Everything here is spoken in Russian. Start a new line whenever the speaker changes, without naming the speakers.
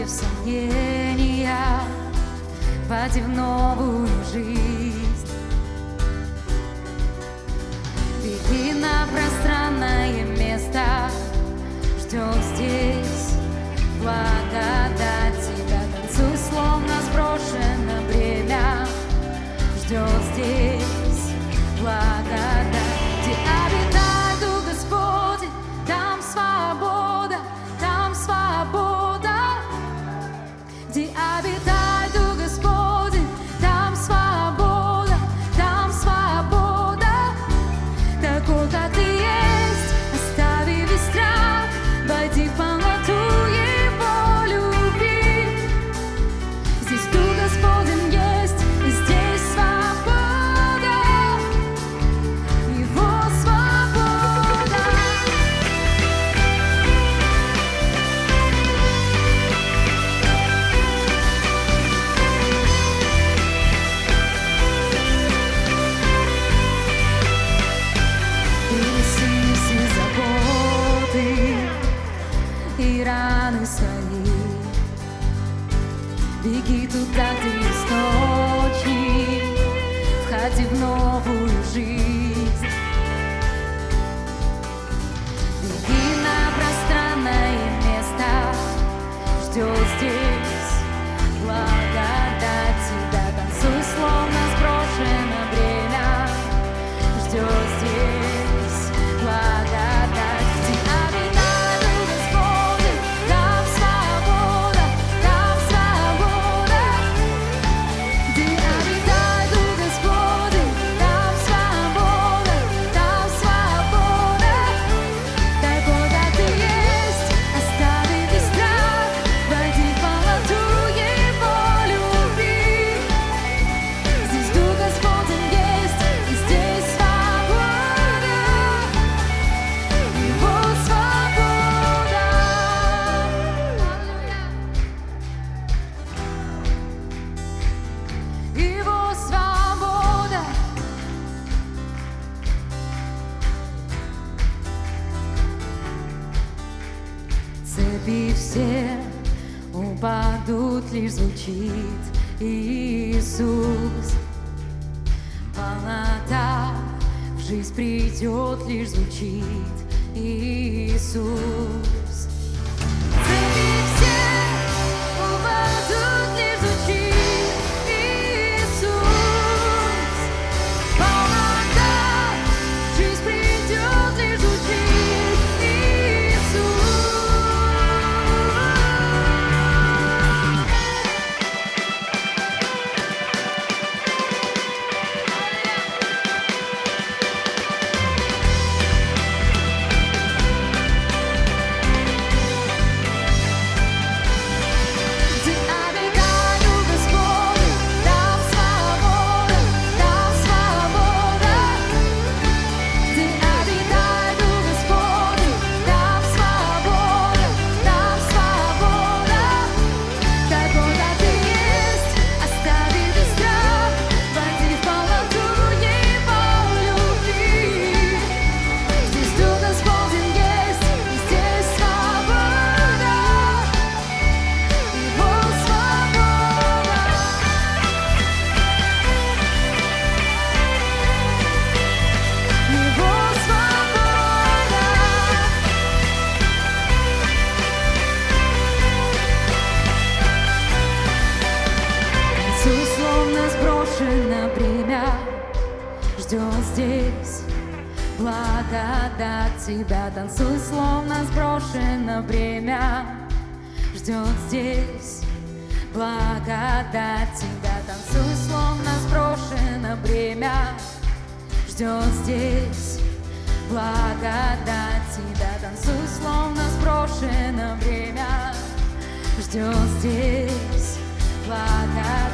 оставив сомнения, Подев новую жизнь. Беги туда, где есть ночи, входи в новую жизнь. Беги на пространное место, ждет здесь. цепи все упадут, лишь звучит Иисус. Полнота в жизнь придет, лишь звучит Иисус. на время ждет здесь. Благодать тебя танцуй, словно сброшено время Ждет здесь. Благодать тебя танцуй, словно сброшено время Ждет здесь. Благодать тебя танцуй, словно сброшено время Ждет здесь. Благодать